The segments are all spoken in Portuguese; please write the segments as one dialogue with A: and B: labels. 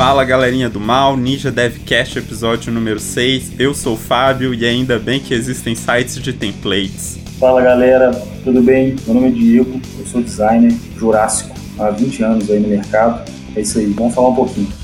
A: Fala galerinha do mal, Ninja Devcast episódio número 6. Eu sou o Fábio e ainda bem que existem sites de templates.
B: Fala galera, tudo bem? Meu nome é Diego, eu sou designer jurássico há 20 anos aí no mercado. É isso aí, vamos falar um pouquinho.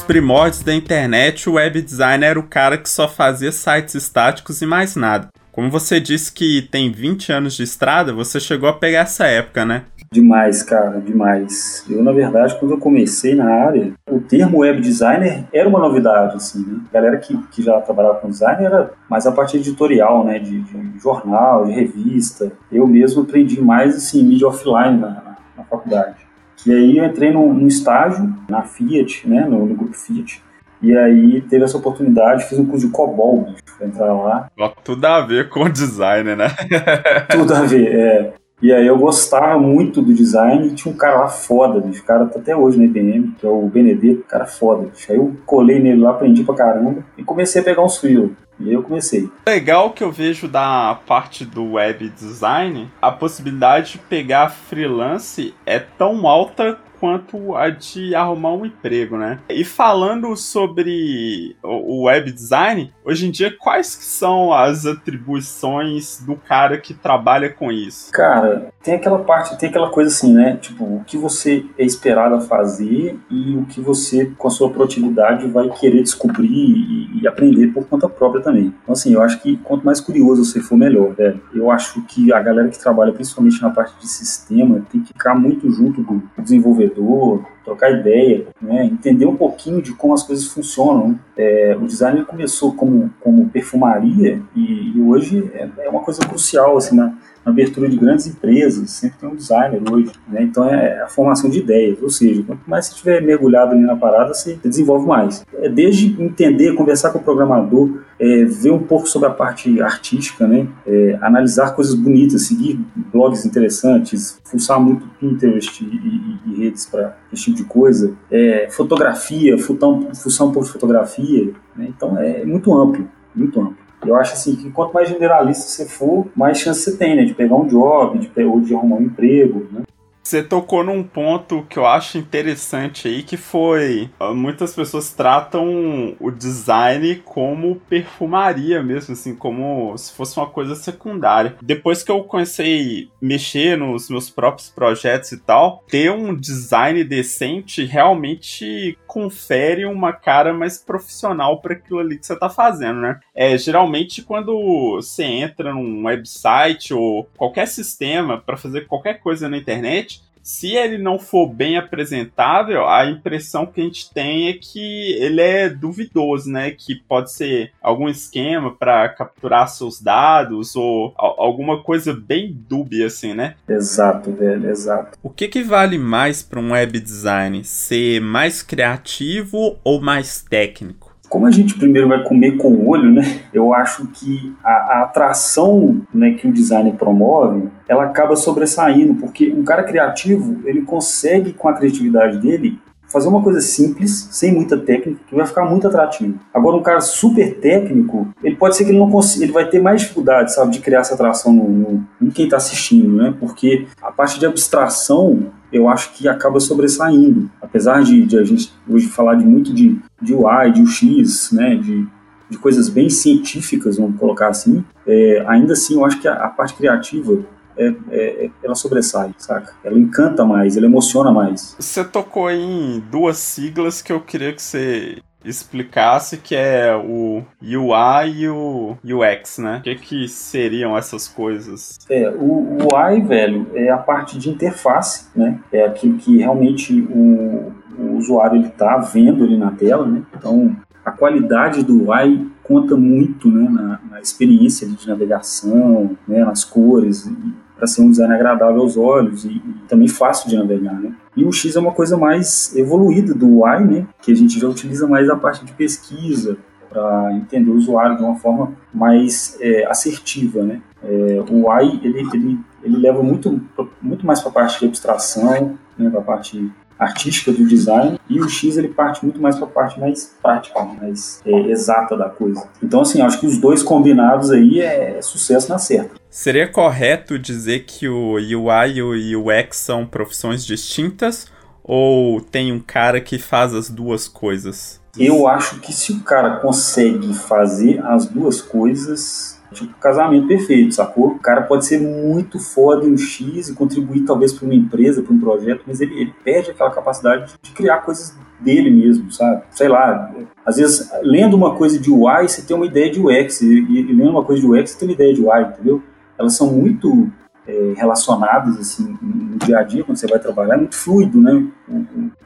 A: Primórdios da internet, o web designer era o cara que só fazia sites estáticos e mais nada. Como você disse que tem 20 anos de estrada, você chegou a pegar essa época, né?
B: Demais, cara, demais. Eu, na verdade, quando eu comecei na área, o termo web designer era uma novidade, assim, né? A galera que, que já trabalhava com design era mais a parte editorial, né? De, de jornal, de revista. Eu mesmo aprendi mais, assim, mídia offline na, na faculdade. E aí eu entrei num, num estágio na Fiat, né, no, no, grupo Fiat. E aí teve essa oportunidade, fiz um curso de COBOL, bicho, pra entrar lá.
A: Tudo a ver com o design, né?
B: Tudo a ver, é. E aí eu gostava muito do design e tinha um cara lá foda, bicho. O cara tá até hoje na IBM, que é o Benedetto, cara foda, bicho. Aí eu colei nele lá, aprendi pra caramba e comecei a pegar uns frios. E eu comecei.
A: Legal que eu vejo da parte do web design, a possibilidade de pegar freelance é tão alta quanto a de arrumar um emprego, né? E falando sobre o web design, hoje em dia quais são as atribuições do cara que trabalha com isso?
B: Cara, tem aquela parte, tem aquela coisa assim, né? Tipo, o que você é esperado a fazer e o que você, com a sua produtividade, vai querer descobrir e, e aprender por conta própria também. Então, assim, eu acho que quanto mais curioso você for, melhor, velho. Eu acho que a galera que trabalha principalmente na parte de sistema tem que ficar muito junto do desenvolvedor desenvolvedor, trocar ideia, né? entender um pouquinho de como as coisas funcionam. É, o design começou como, como perfumaria e, e hoje é, é, uma coisa crucial assim, na, na, abertura de grandes empresas, sempre tem um designer hoje. Né? Então é a formação de ideias, ou seja, quanto mais você estiver mergulhado ali na parada, você desenvolve mais. É, desde entender, conversar com o programador, é, ver um pouco sobre a parte artística, né? É, analisar coisas bonitas, seguir blogs interessantes, fuçar muito Pinterest e, e, e redes para esse tipo de coisa, é, fotografia, fuçar um, fuçar um pouco de fotografia, né? então é muito amplo, muito amplo. Eu acho assim que quanto mais generalista você for, mais chance você tem, né, de pegar um job, de, ou de arrumar um emprego, né?
A: Você tocou num ponto que eu acho interessante aí, que foi muitas pessoas tratam o design como perfumaria mesmo, assim, como se fosse uma coisa secundária. Depois que eu comecei a mexer nos meus próprios projetos e tal, ter um design decente realmente confere uma cara mais profissional para aquilo ali que você tá fazendo, né? É, geralmente quando você entra num website ou qualquer sistema para fazer qualquer coisa na internet, se ele não for bem apresentável, a impressão que a gente tem é que ele é duvidoso, né? Que pode ser algum esquema para capturar seus dados ou alguma coisa bem dúbia, assim, né?
B: Exato, velho, exato.
A: O que, que vale mais para um web design? Ser mais criativo ou mais técnico?
B: Como a gente primeiro vai comer com o olho, né? Eu acho que a, a atração né, que o design promove, ela acaba sobressaindo, porque um cara criativo, ele consegue, com a criatividade dele, fazer uma coisa simples, sem muita técnica, que vai ficar muito atrativo. Agora, um cara super técnico, ele pode ser que ele não consiga, ele vai ter mais dificuldade, sabe, de criar essa atração no, no, em quem está assistindo, né? Porque a parte de abstração eu acho que acaba sobressaindo. Apesar de, de, a gente hoje falar de muito de, de UI, de UX, né, de, de coisas bem científicas, vamos colocar assim, é, ainda assim eu acho que a, a parte criativa é, é, ela sobressai, saca? Ela encanta mais, ela emociona mais.
A: Você tocou em duas siglas que eu queria que você explicasse que é o UI e o UX, né? O que, que seriam essas coisas?
B: É, o, UI, velho, é a parte de interface, né? É aquilo que realmente o, o usuário ele tá vendo ali na tela, né? Então, a qualidade do UI conta muito né, na experiência de navegação, né, nas cores, para ser um design agradável aos olhos e, e, também fácil de navegar, né? E o X é uma coisa mais evoluída do UI, né? Que a gente já utiliza mais a parte de pesquisa para entender o usuário de uma forma mais é, assertiva, né? É, o UI ele, ele, ele leva muito, muito mais para a parte de abstração, né? Para a parte artística do design e o X ele parte muito mais para a parte mais prática, mais é, exata da coisa. Então assim, acho que os dois combinados aí é, sucesso na certa.
A: Seria correto dizer que o UI e o UX são profissões distintas ou tem um cara que faz as duas coisas?
B: Eu acho que se o cara consegue fazer as duas coisas, tipo casamento perfeito, sacou? O cara pode ser muito foda em um X e contribuir talvez para uma empresa, para um projeto, mas ele, ele perde aquela capacidade de criar coisas dele mesmo, sabe? Sei lá, às vezes lendo uma coisa de UI você tem uma ideia de UX e, e lendo uma coisa de UX você tem uma ideia de UI, entendeu? Elas são muito é, relacionadas assim no dia a dia quando você vai trabalhar, é muito fluido, né?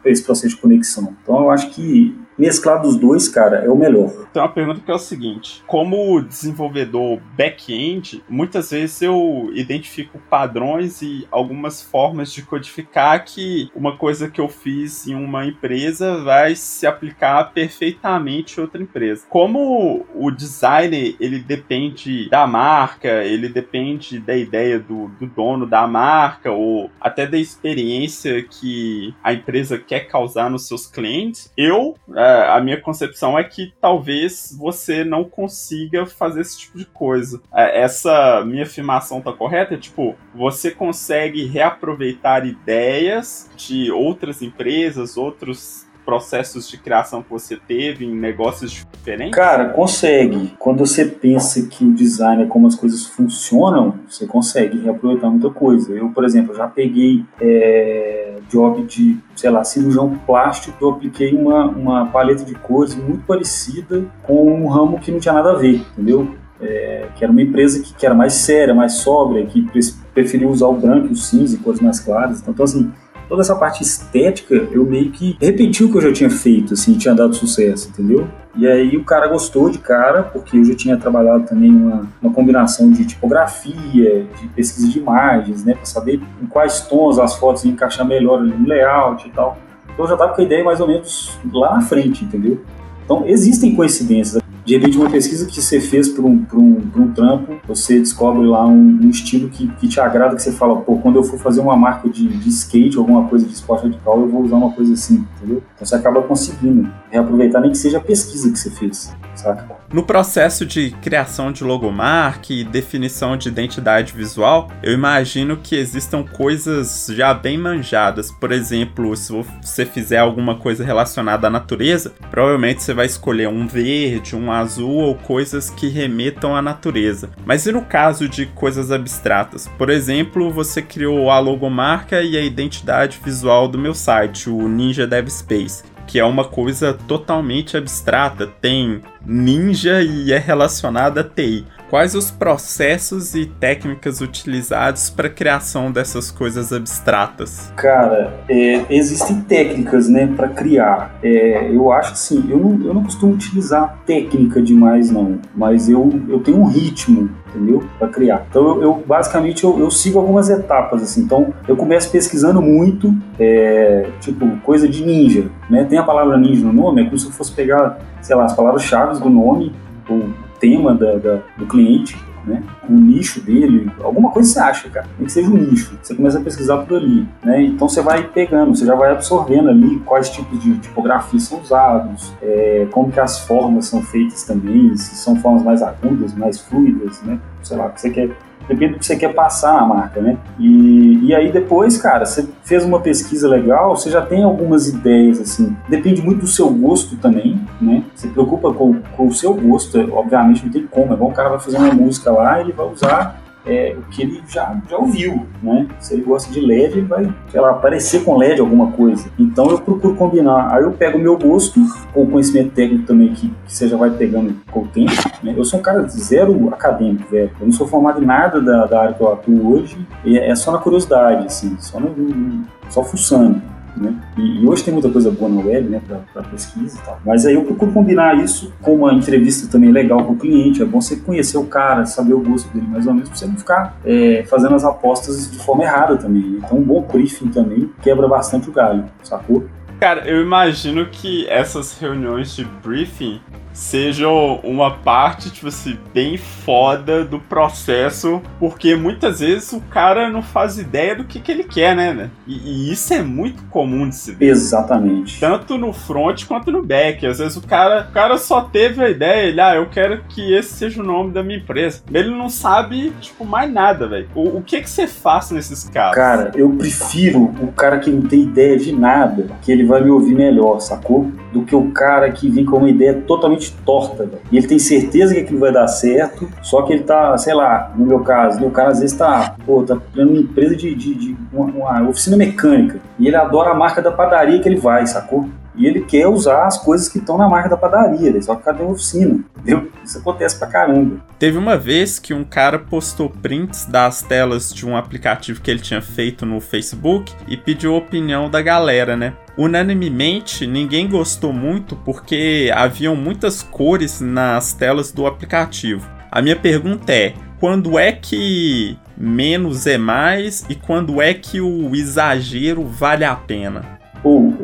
B: Esse processo de conexão. Então eu acho que mesclar dos dois, cara, é o melhor.
A: Tem uma pergunta que é o seguinte: como desenvolvedor back-end, muitas vezes eu identifico padrões e algumas formas de codificar que uma coisa que eu fiz em uma empresa vai se aplicar perfeitamente em outra empresa. Como o design ele depende da marca, ele depende da ideia do, do dono da marca ou até da experiência que a empresa quer causar nos seus clientes, eu a minha concepção é que talvez você não consiga fazer esse tipo de coisa. É, essa minha afirmação tá correta? Tipo, você consegue reaproveitar ideias de outras empresas, outros processos de criação que você teve em negócios diferentes?
B: Cara, consegue. Quando você pensa que o design é como as coisas funcionam, você consegue reaproveitar muita coisa. Eu, por exemplo, já peguei é, job de, sei lá, cirurgião plástico, eu apliquei uma, uma paleta de cores muito parecida com um ramo que não tinha nada a ver, entendeu? É, que era uma empresa que, que, era mais séria, mais sóbria, que preferiu usar o branco o cinza e cores mais claras. Então assim, toda essa parte estética, eu meio que repeti o que eu já tinha feito, assim, tinha dado sucesso, entendeu? E aí o cara gostou de cara, porque eu já tinha trabalhado também uma, uma combinação de tipografia, de pesquisa de imagens, né, para saber em quais tons as fotos iam encaixar melhor no layout e tal. Então eu já tava com a ideia mais ou menos lá na frente, entendeu? Então existem coincidências de repente uma pesquisa que você fez para um, um, um trampo, você descobre lá um, um, estilo que, que te agrada, que você fala, pô, quando eu for fazer uma marca de, de skate, alguma coisa de esporte radical, eu vou usar uma coisa assim, entendeu? Então você acaba conseguindo reaproveitar nem que seja a pesquisa que você fez, saca?
A: No processo de criação de logomarca e definição de identidade visual, eu imagino que existam coisas já bem manjadas. Por exemplo, se você fizer alguma coisa relacionada à natureza, provavelmente você vai escolher um verde, um azul ou coisas que remetam à natureza. Mas e no caso de coisas abstratas? Por exemplo, você criou a logomarca e a identidade visual do meu site, o Ninja Dev Space que é uma coisa totalmente abstrata, tem ninja e é relacionada a TI. Quais os processos e técnicas utilizados para a criação dessas coisas abstratas?
B: Cara, é, existem técnicas, né, para criar. É, eu acho assim, eu não, eu não costumo utilizar técnica demais, não, mas eu, eu tenho um ritmo entendeu? Para criar. Então eu, eu basicamente eu, eu, sigo algumas etapas assim. Então eu começo pesquisando muito, é, tipo coisa de ninja, né? Tem a palavra ninja no nome, é como se eu fosse pegar, sei lá, as palavras-chave do nome, o tema da, da, do cliente né? O nicho dele, alguma coisa você acha, cara. Nem que seja um nicho. Você começa a pesquisar por ali, né? Então você vai pegando, você já vai absorvendo ali quais tipos de tipografia são usados, é, como que as formas são feitas também, se são formas mais agudas, mais fluidas, né? Sei lá, você quer depende do que você quer passar na marca, né? E, e aí depois, cara, você fez uma pesquisa legal, você já tem algumas ideias, assim. Depende muito do seu gosto também, né? Você preocupa com, com o seu gosto, obviamente não tem como. É bom o cara vai fazer uma música lá, ele vai usar é, o que ele já, já ouviu, né? Se ele gosta de LED, ele vai, sei lá, aparecer com LED alguma coisa. Então eu procuro combinar. Aí eu pego o meu gosto, ou o conhecimento técnico também, que, que você já vai pegando com o tempo. Né? Eu sou um cara zero acadêmico, velho. Eu não sou formado em nada da, da área que eu atuo hoje, é só na curiosidade, assim, só, no, só fuçando. Né? E, e, hoje tem muita coisa boa na web, né, para pesquisa e tal. Mas aí eu procuro combinar isso com uma entrevista também legal com o cliente. É bom você conhecer o cara, saber o gosto dele mais ou menos, para você não ficar é, fazendo as apostas de forma errada também. Né? Então, um bom briefing também quebra bastante o galho, sacou?
A: Cara, eu imagino que essas reuniões de briefing sejam uma parte, tipo assim, bem foda do processo, porque muitas vezes o cara não faz ideia do que, que ele quer, né? E, e isso é muito comum de se ver.
B: Exatamente.
A: Tanto no front quanto no back. Às vezes o cara, o cara só teve a ideia, ele, ah, eu quero que esse seja o nome da minha empresa. Ele não sabe, tipo, mais nada, velho. O, o que que você faz nesses casos?
B: Cara, eu prefiro o cara que não tem ideia de nada, que ele vai me ouvir melhor, sacou? Do que o cara que vem com uma ideia totalmente torta. E ele tem certeza que aquilo vai dar certo, só que ele tá, sei lá, no meu caso, o cara às vezes tá, pô, tá criando uma empresa de, de, de uma, uma oficina mecânica. E ele adora a marca da padaria que ele vai, sacou? E ele quer usar as coisas que estão na marca da padaria, ele só quer ter uma oficina, entendeu? Isso acontece pra caramba.
A: Teve uma vez que um cara postou prints das telas de um aplicativo que ele tinha feito no Facebook e pediu a opinião da galera, né? Unanimemente, ninguém gostou muito porque haviam muitas cores nas telas do aplicativo. A minha pergunta é: quando é que menos é mais e quando é que o exagero vale a pena?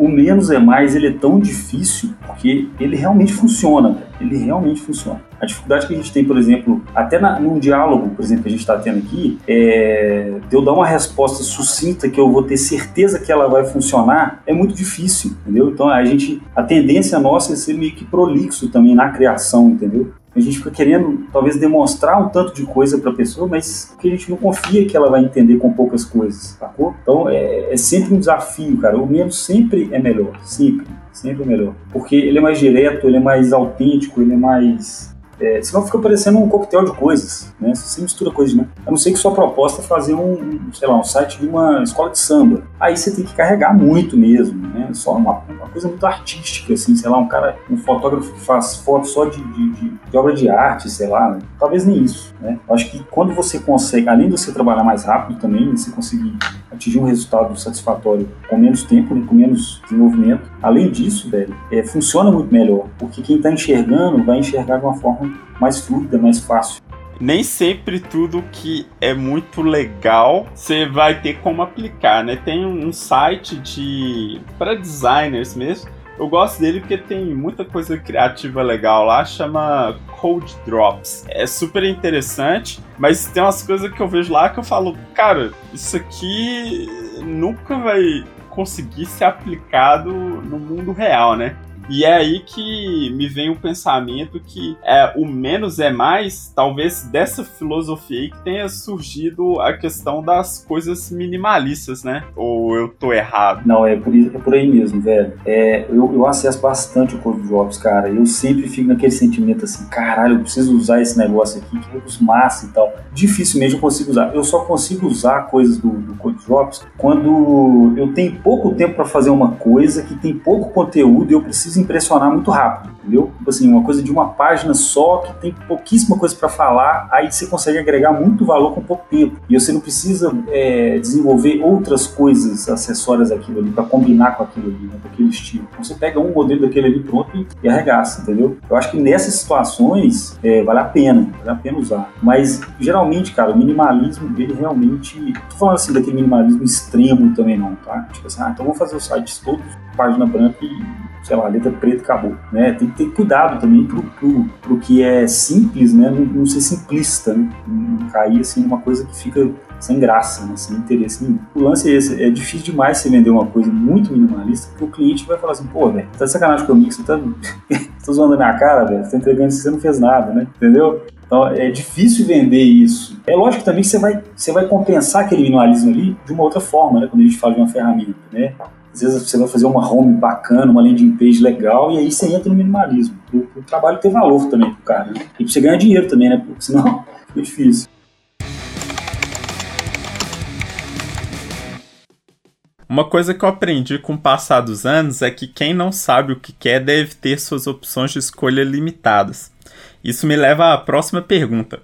B: O menos é mais, ele é tão difícil porque ele realmente funciona, ele realmente funciona. A dificuldade que a gente tem, por exemplo, até na, num diálogo, por exemplo, que a gente está tendo aqui, é, de eu dar uma resposta sucinta que eu vou ter certeza que ela vai funcionar, é muito difícil, entendeu? Então a gente, a tendência nossa é ser meio que prolixo também na criação, entendeu? A gente fica querendo, talvez, demonstrar um tanto de coisa para a pessoa, mas que a gente não confia que ela vai entender com poucas coisas, sacou? Então é, é sempre um desafio, cara. O menos sempre é melhor, sempre, sempre é melhor. Porque ele é mais direto, ele é mais autêntico, ele é mais é, senão fica parecendo um coquetel de coisas, né? Você mistura coisas, né? A não ser que sua proposta é fazer um, sei lá, um site de uma escola de samba. Aí você tem que carregar muito mesmo, né? Só uma, uma coisa muito artística, assim, sei lá, um cara, um fotógrafo que faz foto só de, de, de, obra de arte, sei lá, né? Talvez nem isso, né? Eu acho que quando você consegue, além de você trabalhar mais rápido também, você conseguir atingir um resultado satisfatório com menos tempo, né? com menos desenvolvimento, além disso, velho, é, funciona muito melhor, porque quem está enxergando vai enxergar de uma forma mais fluida, mais fácil.
A: Nem sempre tudo que é muito legal você vai ter como aplicar, né? Tem um site de para designers mesmo. Eu gosto dele porque tem muita coisa criativa legal lá, chama Code Drops. É super interessante, mas tem umas coisas que eu vejo lá que eu falo, cara, isso aqui nunca vai conseguir ser aplicado no mundo real, né? E é aí que me vem o pensamento que é, o menos é mais, talvez dessa filosofia aí que tenha surgido a questão das coisas minimalistas, né? Ou eu tô errado?
B: Não, é por, é por aí mesmo, velho. É, eu, eu acesso bastante o Code Drops, cara. Eu sempre fico naquele sentimento assim, caralho, eu preciso usar esse negócio aqui, que é massa e tal. Dificilmente eu consigo usar. Eu só consigo usar coisas do, do Code Drops quando eu tenho pouco tempo para fazer uma coisa, que tem pouco conteúdo e eu preciso precisa impressionar muito rápido, entendeu? Tipo assim, uma coisa de uma página só que tem pouquíssima coisa para falar, aí você consegue agregar muito valor com pouco tempo. E você não precisa é, desenvolver outras coisas acessórias daquilo ali para combinar com aquilo ali, né, com aquele estilo. Então, você pega um modelo daquele ali pronto e, arregaça, entendeu? Eu acho que nessas situações é, vale a pena, vale a pena usar. Mas geralmente, cara, o minimalismo ele realmente, tô falando assim daquele minimalismo extremo também não, tá? Tipo assim, ah, então vou fazer os sites todos página branca e sei lá, letra preta acabou, né? Tem que ter cuidado também pro, pro, pro que é simples, né? Não, não ser simplista, né? Não cair, assim, numa coisa que fica sem graça, né? sem interesse nenhum. O lance é esse, é difícil demais você vender uma coisa muito minimalista, porque o cliente vai falar assim, pô, velho, tá de sacanagem comigo, você tá, tá zoando a minha cara, velho, você tá entregando isso, você não fez nada, né? Entendeu? Então é difícil vender isso. É lógico também que você vai, você vai compensar aquele minimalismo ali de uma outra forma, né? Quando a gente fala de uma ferramenta, né? Às vezes você vai fazer uma home bacana, uma landing page legal, e aí você entra no minimalismo. O, o trabalho tem valor também pro cara, né? E pra você ganhar dinheiro também, né? Porque senão fica difícil.
A: Uma coisa que eu aprendi com o passar dos anos é que quem não sabe o que quer deve ter suas opções de escolha limitadas. Isso me leva à próxima pergunta.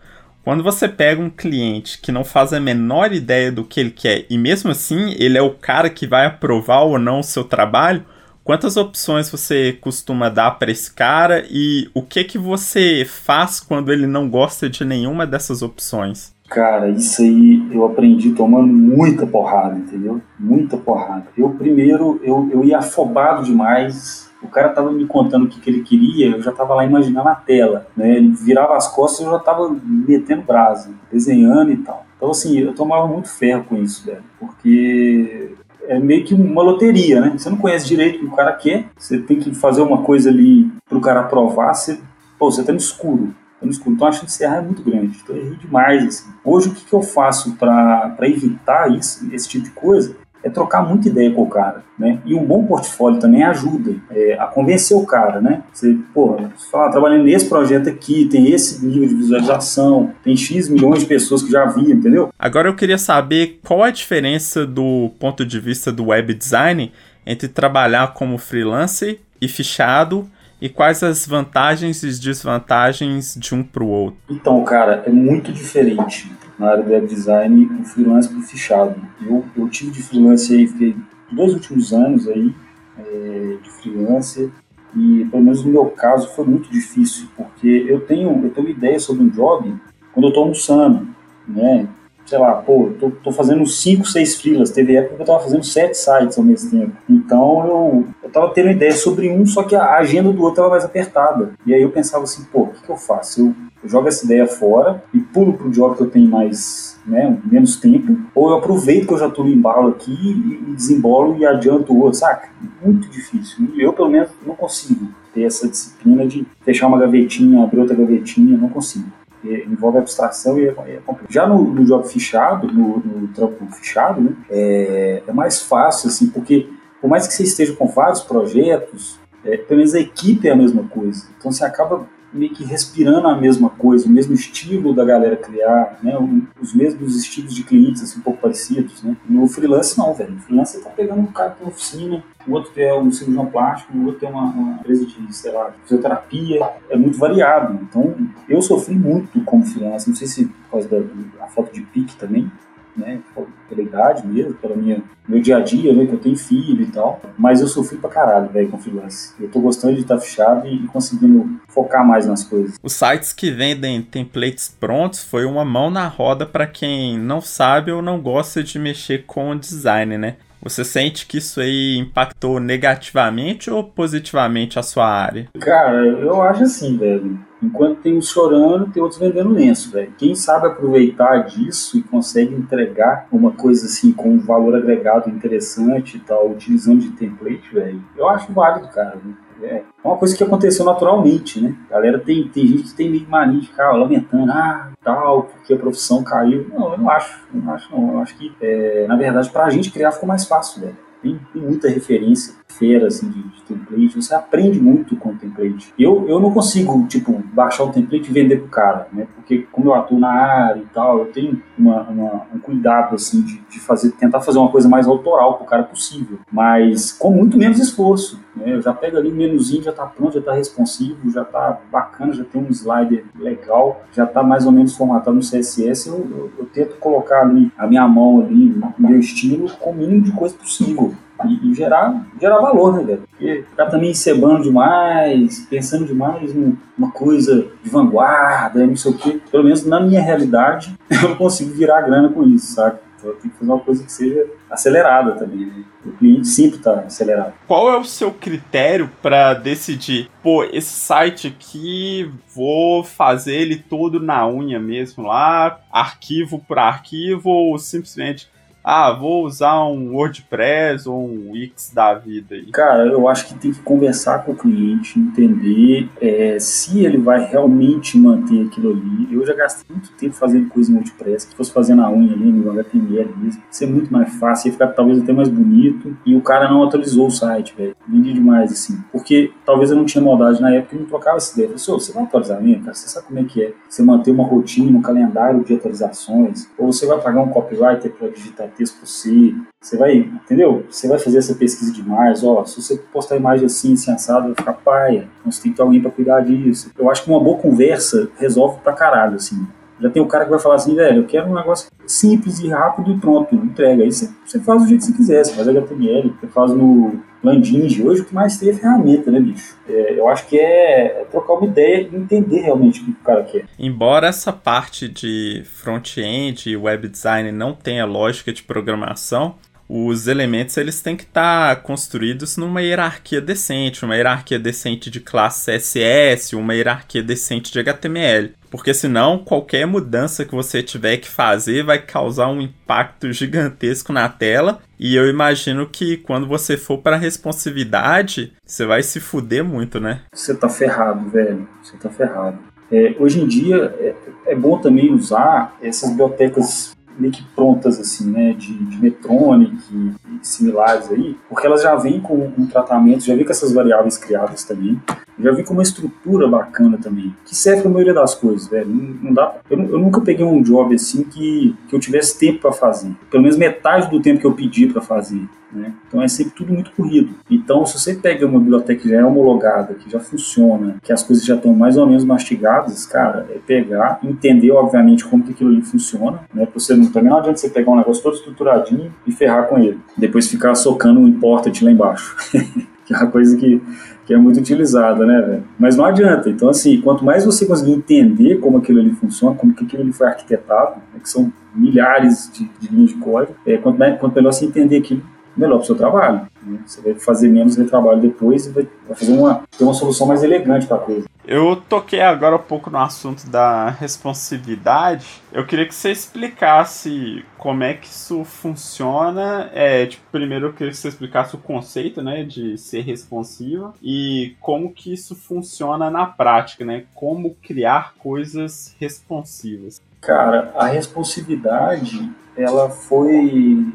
A: Quando você pega um cliente que não faz a menor ideia do que ele quer e mesmo assim ele é o cara que vai aprovar ou não o seu trabalho, quantas opções você costuma dar para esse cara e o que que você faz quando ele não gosta de nenhuma dessas opções?
B: Cara, isso aí eu aprendi tomando muita porrada, entendeu? Muita porrada. Eu primeiro, eu, eu ia afobado demais. O cara tava me contando o que, que ele queria, eu já tava lá imaginando a tela, né? Ele virava as costas e eu já tava metendo brasa, desenhando e tal. Então, assim, eu tomava muito ferro com isso, velho, porque é meio que uma loteria, né? Você não conhece direito o que o cara quer, você tem que fazer uma coisa ali pro cara aprovar, você, pô, você tá no escuro eu não escuto. Então a chance de errar é muito grande. Então eu errei demais. Assim. Hoje o que, que eu faço para evitar isso, esse tipo de coisa? É trocar muita ideia com o cara, né? E um bom portfólio também ajuda é, a convencer o cara, né? Você, pô, você fala, trabalhando nesse projeto aqui, tem esse nível de visualização, tem X milhões de pessoas que já viram, entendeu?
A: Agora eu queria saber qual a diferença do ponto de vista do web design entre trabalhar como freelancer e fichado e quais as vantagens e desvantagens de um para o outro?
B: Então, cara, é muito diferente na área do web design o freelance o fichado. Eu, eu tive de freelance aí, fiquei dois últimos anos aí é, de freelancer e pelo menos no meu caso foi muito difícil porque eu tenho eu tenho ideia sobre um job quando eu estou almoçando, né? sei lá, pô, tô, tô fazendo 5, 6 filas. Teve época que eu tava fazendo 7 sites ao mesmo tempo. Então eu, eu tava tendo ideia sobre um, só que a agenda do outro tava mais apertada. E aí eu pensava assim, pô, o que, que eu faço? Eu, eu jogo essa ideia fora e pulo pro job que eu tenho mais, né, menos tempo, ou eu aproveito que eu já tô no embalo aqui e, desembolo e adianto o outro, saca? Muito difícil. Eu, pelo menos, não consigo ter essa disciplina de fechar uma gavetinha, abrir outra gavetinha, não consigo envolve abstração e é, é complexo. Já no, no jogo fichado, no, no trampo fichado, né, é, é, mais fácil, assim, porque por mais que você esteja com vários projetos, é, pelo menos a equipe é a mesma coisa. Então você acaba meio que respirando a mesma coisa, o mesmo estilo da galera criar, né? os mesmos estilos de clientes assim, um pouco parecidos. Né? No freelance não, velho. No freelance você tá pegando um cara que oficina, o outro tem um cirurgião plástico, o outro tem uma, uma empresa de, sei lá, fisioterapia, é muito variado. Então eu sofri muito como freelance, não sei se por causa da, da falta de pique também, né? Pela idade mesmo, pela minha meu dia a dia, né? Que eu tenho filho e tal. Mas eu sofri pra caralho, velho, com freelance. Eu tô gostando de estar fechado e, conseguindo focar mais nas coisas.
A: Os sites que vendem templates prontos foi uma mão na roda para quem não sabe ou não gosta de mexer com design, né? Você sente que isso aí impactou negativamente ou positivamente a sua área?
B: Cara, eu acho assim, velho. Enquanto tem uns chorando, tem outros vendendo lenço, velho. Quem sabe aproveitar disso e consegue entregar uma coisa assim com um valor agregado interessante e tal, utilizando de template, velho, eu acho válido, cara. É uma coisa que aconteceu naturalmente, né? Galera tem, tem gente que tem meio mania de ficar lamentando, ah, tal, porque a profissão caiu. Não, eu não acho, eu não acho não. Eu acho que, é, na verdade, pra gente criar ficou mais fácil, velho. Tem, muita referência feira assim, de, de, template, você aprende muito com o template. Eu, eu não consigo, tipo, baixar o template e vender pro cara, né? Porque como eu atuo na área e tal, eu tenho uma, uma, um cuidado, assim, de, de fazer, tentar fazer uma coisa mais autoral pro cara possível. Mas com muito menos esforço, né? Eu já pego ali o menuzinho, já tá pronto, já tá responsivo, já tá bacana, já tem um slider legal, já tá mais ou menos formatado no CSS, eu, eu, eu tento colocar ali a minha mão ali, meu estilo, com o mínimo de coisa possível e, e, gerar, gerar valor, né, velho? Porque ficar também cebando demais, pensando demais numa coisa de vanguarda, não sei o quê. Pelo menos na minha realidade, eu não consigo virar grana com isso, sabe? Então tenho que fazer uma coisa que seja acelerada também, né? O cliente sempre está acelerado.
A: Qual é o seu critério para decidir, pô, esse site aqui, vou fazer ele todo na unha mesmo lá, arquivo por arquivo, ou simplesmente ah, vou usar um WordPress ou um Wix da vida aí?
B: Cara, eu acho que tem que conversar com o cliente, entender é, se ele vai realmente manter aquilo ali. Eu já gastei muito tempo fazendo coisa em WordPress, se fosse fazendo a unha ali no HTML mesmo, ser muito mais fácil, ia ficar talvez até mais bonito. E o cara não atualizou o site, velho. Vendi demais, assim. Porque talvez eu não tinha maldade na época e não trocava essa ideia. Eu falei, você vai atualizar mesmo, cara? Você sabe como é que é? Você manter uma rotina, um calendário de atualizações? Ou você vai pagar um copywriter para digitar texto si. Você vai, entendeu? Você vai fazer essa pesquisa demais, ó, se você postar imagem assim, assim, assado, vai ficar paia. Então você tem que ter alguém para cuidar disso. Eu acho que uma boa conversa resolve pra caralho, assim. Já tem o cara que vai falar assim, velho, eu quero um negócio simples e rápido e pronto, entrega. Aí você, faz do jeito que você quiser, você faz HTML, você faz no Landing. Hoje o que mais tem é ferramenta, né, bicho? É, eu acho que é, é, trocar uma ideia e entender realmente o que o cara quer.
A: Embora essa parte de front-end e web design não tenha lógica de programação, os elementos eles têm que estar tá construídos numa hierarquia decente, uma hierarquia decente de classe CSS, uma hierarquia decente de HTML. Porque senão qualquer mudança que você tiver que fazer vai causar um impacto gigantesco na tela. E eu imagino que quando você for para responsividade, você vai se fuder muito, né?
B: Você tá ferrado, velho. Você tá ferrado. É, hoje em dia é, é, bom também usar essas bibliotecas meio que prontas, assim, né, de, de Metronic e, similares aí, porque elas já vêm com um tratamento, já vêm com essas variáveis criadas também, já vem com uma estrutura bacana também, que serve para a maioria das coisas, velho. Não, não dá, eu, eu, nunca peguei um job assim que, que eu tivesse tempo para fazer, pelo menos metade do tempo que eu pedi para fazer. Né? Então é sempre tudo muito corrido. Então, se você pega uma biblioteca que já é homologada, que já funciona, que as coisas já estão mais ou menos mastigadas, cara, é pegar, entender, obviamente, como que aquilo ali funciona, né? Pra você não, também não adianta você pegar um negócio todo estruturadinho e ferrar com ele. Depois ficar socando um important lá embaixo. que é uma coisa que, que é muito utilizada, né, velho? Mas não adianta. Então, assim, quanto mais você conseguir entender como aquilo ali funciona, como que aquilo ali foi arquitetado, né, que são milhares de, de linhas de código, é, quanto, mais, quanto melhor você entender aquilo, melhor para o seu trabalho. Né? Você vai fazer menos retrabalho depois e vai, vai fazer uma, ter uma solução mais elegante para a coisa.
A: Eu toquei agora um pouco no assunto da responsividade. Eu queria que você explicasse como é que isso funciona. É, tipo, primeiro eu queria que você explicasse o conceito, né, de ser responsiva e como que isso funciona na prática, né? Como criar coisas responsivas.
B: Cara, a responsividade, ela foi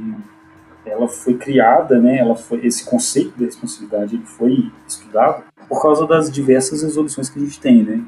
B: ela foi criada, né, ela foi, esse conceito de responsabilidade ele foi estudado por causa das diversas resoluções que a gente tem, né?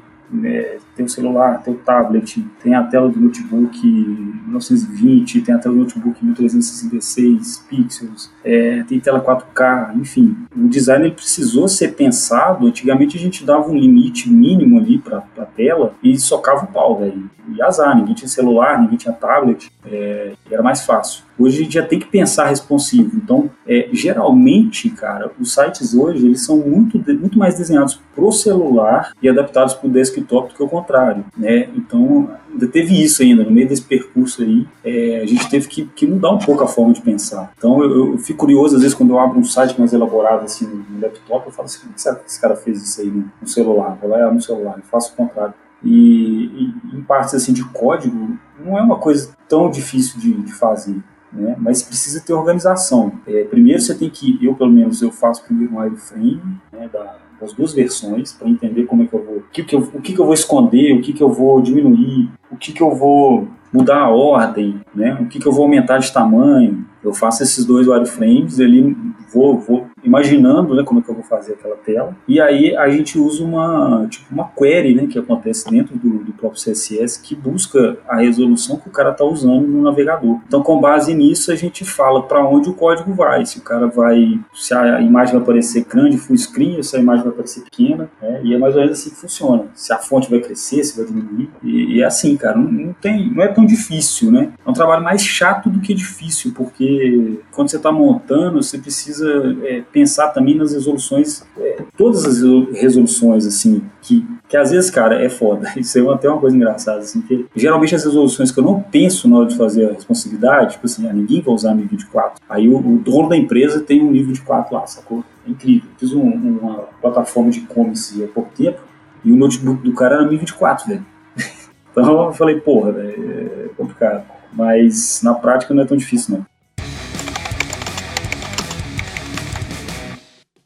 B: É, tem o celular, tem o tablet, tem a tela do notebook 1920, tem a tela do notebook 1366 pixels, é, tem tela 4K, enfim. O design precisou ser pensado. Antigamente a gente dava um limite mínimo ali para a tela e socava o pau, velho. E azar, ninguém tinha celular, ninguém tinha tablet, é, era mais fácil. Hoje a gente já tem que pensar responsivo. Então, é, geralmente, cara, os sites hoje eles são muito, muito mais desenhados para o celular e adaptados para o desktop do que o contrário, né? Então, ainda teve isso ainda no meio desse percurso aí. É, a gente teve que, que, mudar um pouco a forma de pensar. Então, eu, eu, fico curioso às vezes quando eu abro um site mais elaborado assim no, laptop, eu falo assim, que será que esse cara fez isso aí no, celular? Vai lá no celular, eu faço o contrário. E, e, em partes assim de código, não é uma coisa tão difícil de, de fazer né? mas precisa ter organização. É, primeiro você tem que, eu pelo menos, eu faço primeiro um wireframe né, da, das duas versões para entender como é que eu vou, o que, que eu, o que, que eu vou esconder, o que, que eu vou diminuir, o que, que eu vou mudar a ordem, né? o que, que eu vou aumentar de tamanho. Eu faço esses dois wireframes, ali vou, vou imaginando né, como é que eu vou fazer aquela tela. E aí a gente usa uma, tipo, uma query né, que acontece dentro do, do próprio CSS que busca a resolução que o cara está usando no navegador. Então, com base nisso, a gente fala para onde o código vai. Se o cara vai, se a imagem vai aparecer grande, full screen, se a imagem vai aparecer pequena. Né, e é mais ou menos assim que funciona. Se a fonte vai crescer, se vai diminuir. E, e é assim, cara, não, não, tem, não é tão difícil, né? É um trabalho mais chato do que difícil, porque quando você está montando, você precisa é, pensar também nas resoluções, é, todas as resoluções, assim, que, que às vezes, cara, é foda. Isso é até uma coisa engraçada, assim, que geralmente as resoluções que eu não penso na hora de fazer a responsabilidade, tipo assim, ah, ninguém vai usar nível de 4. Aí o, o, dono da empresa tem um nível de 4 lá, sacou? É incrível. fiz um, uma plataforma de e-commerce há pouco tempo e o notebook do cara era nível de 4, velho. então eu falei, porra, é complicado. Mas na prática não é tão difícil, não.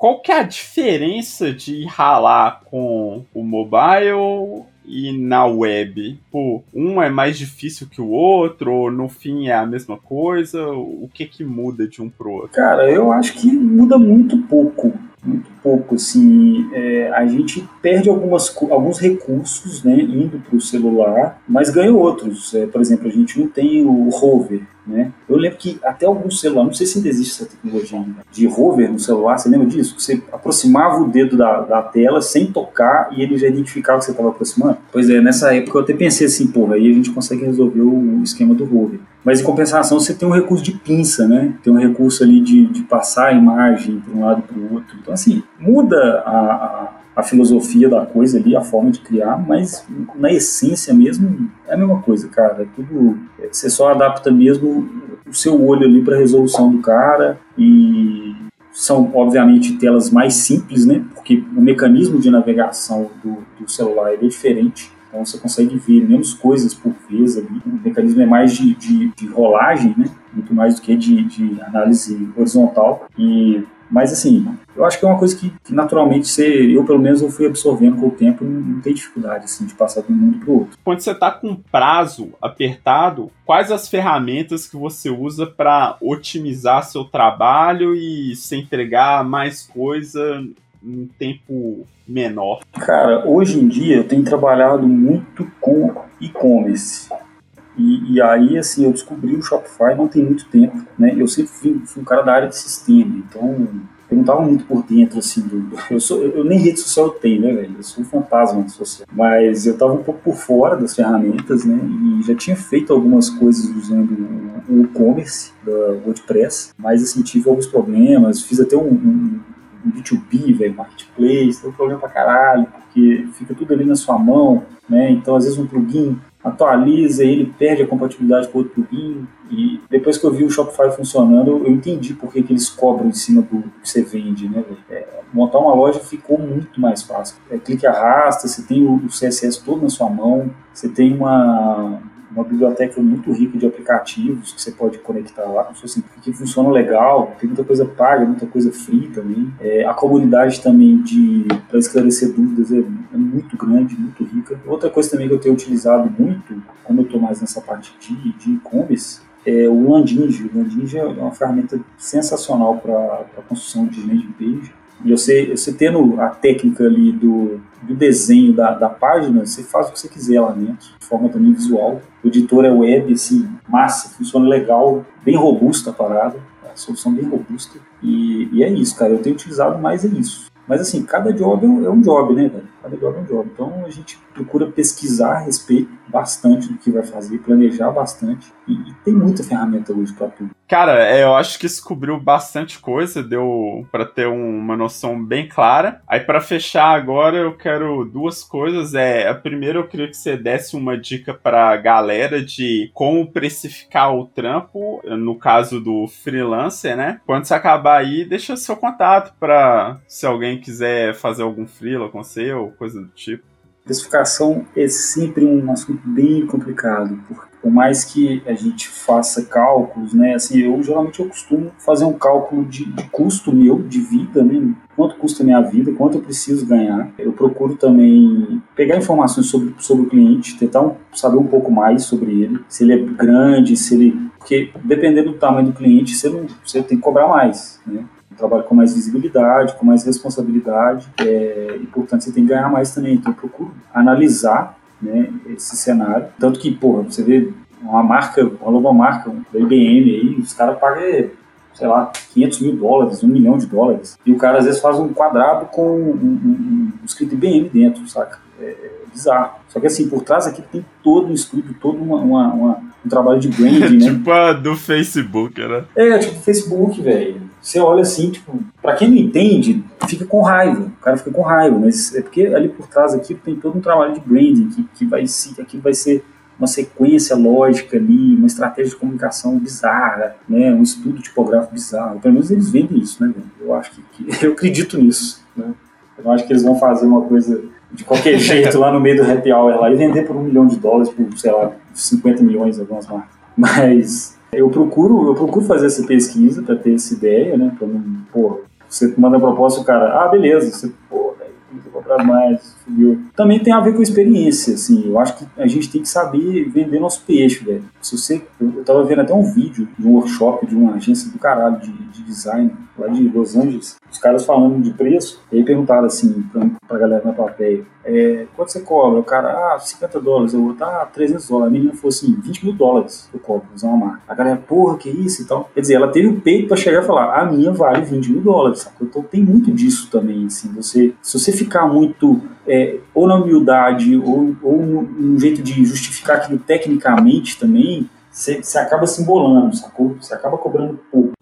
A: Qual que é a diferença de ralar com o mobile e na web? Pô, um é mais difícil que o outro, ou no fim é a mesma coisa? O que que muda de um pro outro?
B: Cara, eu acho que muda muito pouco. Muito pouco, assim, é, a gente perde algumas, alguns recursos, né, indo para o celular, mas ganha outros. É, por exemplo, a gente não tem o rover, né? Eu lembro que até alguns celulares, não sei se ainda existe essa tecnologia ainda, de rover no celular, você lembra disso? Você aproximava o dedo da, da tela sem tocar e ele já identificava que você estava aproximando? Pois é, nessa época eu até pensei assim, porra, aí a gente consegue resolver o esquema do rover. Mas em compensação você tem um recurso de pinça, né? Tem um recurso ali de, de passar a imagem para um lado para o outro. Então assim, muda a, a a filosofia da coisa ali, a forma de criar, mas na essência mesmo é a mesma coisa, cara. É tudo. Você só adapta mesmo o seu olho ali para a resolução do cara e são obviamente telas mais simples, né? Porque o mecanismo de navegação do, do celular é diferente. Então você consegue ver menos coisas por vez ali. O mecanismo é mais de, de, de rolagem, né? Muito mais do que de, de análise horizontal. E mas assim, eu acho que é uma coisa que, que naturalmente você, eu pelo menos eu fui absorvendo com o tempo, não, não tem dificuldade assim de passar de um mundo para o outro.
A: Quando você está com prazo apertado, quais as ferramentas que você usa para otimizar seu trabalho e se entregar mais coisa em tempo menor?
B: Cara, hoje em dia eu tenho trabalhado muito com e-commerce. E, e, aí, assim, eu descobri o Shopify não tem muito tempo, né? Eu sempre fui, fui um cara da área de sistema, então eu não estava muito por dentro, assim, do... Eu, sou, eu, nem rede social eu tenho, né, velho? Eu sou um fantasma social. Mas eu estava um pouco por fora das ferramentas, né? E já tinha feito algumas coisas usando o e-commerce da WordPress, mas, assim, tive alguns problemas. Fiz até um, um B2B, velho, marketplace, deu problema pra caralho, porque fica tudo ali na sua mão, né? Então, às vezes, um plugin atualiza, ele perde a compatibilidade com outro plugin. E depois que eu vi o Shopify funcionando, eu entendi por que, que eles cobram em cima do que você vende, né? É, montar uma loja ficou muito mais fácil. É, clique arrasta, você tem o CSS todo na sua mão, você tem uma, uma biblioteca muito rica de aplicativos que você pode conectar lá, assim, que funciona legal, tem muita coisa paga, muita coisa free também. É, a comunidade também de para esclarecer dúvidas é, é, muito grande, muito rica. Outra coisa também que eu tenho utilizado muito, como eu estou mais nessa parte de e-commerce, é o Landinge. O Landinge é uma ferramenta sensacional para a construção de landing page. E você, você tendo a técnica ali do, do desenho da, da página, você faz o que você quiser lá dentro, de forma também visual. O editor é web, assim, massa, funciona legal, bem robusta a parada, a solução bem robusta. E, e é isso, cara, eu tenho utilizado mais é isso. Mas assim, cada job é um, é um job, né, velho? Cada job é um job. Então a gente procura pesquisar a respeito bastante do que vai fazer, planejar bastante. E, e tem muita ferramenta hoje para tudo.
A: Cara, é, eu acho que isso cobriu bastante coisa, deu para ter um, uma noção bem clara. Aí para fechar agora, eu quero duas coisas. É, a primeira eu queria que você desse uma dica para galera de como precificar o trampo, no caso do freelancer, né? Quando você acabar aí, deixa seu contato para se alguém quiser fazer algum freela com você ou coisa do tipo.
B: Precificação é sempre um assunto bem complicado, porque por mais que a gente faça cálculos, né, assim, eu geralmente eu costumo fazer um cálculo de, de custo meu, de vida, né, quanto custa minha vida, quanto eu preciso ganhar. Eu procuro também pegar informações sobre, sobre o cliente, tentar saber um pouco mais sobre ele, se ele é grande, se ele... Porque dependendo do tamanho do cliente, você, não, você tem que cobrar mais, né? Trabalho com mais visibilidade, com mais responsabilidade, é, e portanto você tem que ganhar mais também. Então eu procuro analisar né, esse cenário. Tanto que, porra, você vê uma marca, uma nova marca da IBM aí, os caras pagam, sei lá, 500 mil dólares, um milhão de dólares. E o cara às vezes faz um quadrado com um, um, um escrito IBM dentro, saca? É, é bizarro. Só que assim, por trás aqui tem todo um estudo, todo uma, uma, uma, um trabalho de branding,
A: né? tipo a do Facebook, né?
B: É, tipo Facebook, velho você olha assim, tipo, pra quem não entende, fica com raiva. O cara fica com raiva, mas é porque ali por trás aqui tem todo um trabalho de branding que, que vai se aquilo vai ser uma sequência lógica ali, uma estratégia de comunicação bizarra, né, um estudo tipográfico bizarro. Pelo menos eles vendem isso, né? Eu acho que, que eu acredito nisso, né? Eu não acho que eles vão fazer uma coisa de qualquer jeito lá no meio do happy hour lá e vender por um milhão de dólares por, sei lá, 50 milhões algumas marcas. Mas eu procuro, eu procuro fazer essa pesquisa para ter essa ideia, né? Pra não, pô, você manda proposta o cara, ah, beleza, você, pô, comprado mais, subiu. Também tem a ver com experiência, assim. Eu acho que a gente tem que saber vender nosso peixe, velho. Se você. Eu tava vendo até um vídeo de um workshop de uma agência do caralho de, de design lá de Los Angeles, os caras falando de preço, e aí perguntaram assim pra, pra galera na plateia, é, quanto você cobra? O cara, ah, 50 dólares, eu vou dar ah, 300 dólares. A menina falou assim, 20 mil dólares eu cobro, usar uma marca. A galera, porra, que isso e tal. Quer dizer, ela teve o peito pra chegar e falar, a minha vale 20 mil dólares, sacou? Então tem muito disso também, assim, você, se você ficar muito, é, ou na humildade, ou, ou no, no jeito de justificar aquilo tecnicamente também, você, você acaba se embolando, sacou? Você acaba cobrando pouco.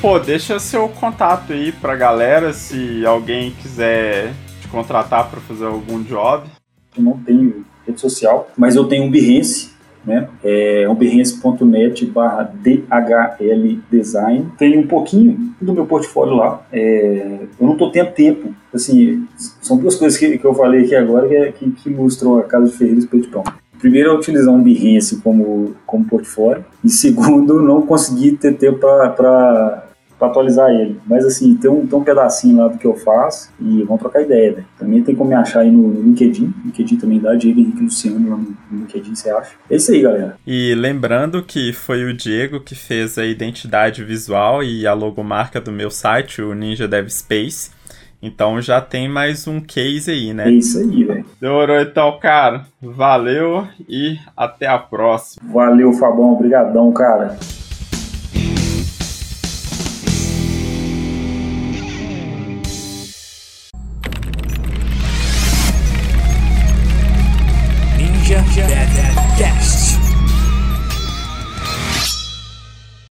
A: Pô, deixa seu contato aí pra galera se alguém quiser te contratar para fazer algum job.
B: Eu não tenho rede social, mas eu tenho um Behance, né? É behance.net barra DHL Design. Tem um pouquinho do meu portfólio lá. É, eu não estou tendo tempo. Assim, são duas coisas que, que eu falei aqui agora que, é, que, que ilustram a Casa de Ferreiros Peito Pão. Primeiro é utilizar um Behance como, como portfólio. E segundo, não conseguir ter tempo para para atualizar ele. Mas assim, tem um, tem um pedacinho lá do que eu faço e vamos trocar ideia, velho. Também tem como me achar aí no, no LinkedIn. LinkedIn também dá, Diego Henrique Luciano lá no, no LinkedIn, você acha? É isso aí, galera.
A: E lembrando que foi o Diego que fez a identidade visual e a logomarca do meu site, o Ninja Dev Space. Então já tem mais um case aí, né?
B: É isso aí, velho.
A: Demorou então, cara. Valeu e até a próxima.
B: Valeu, Fabão. Obrigadão, cara.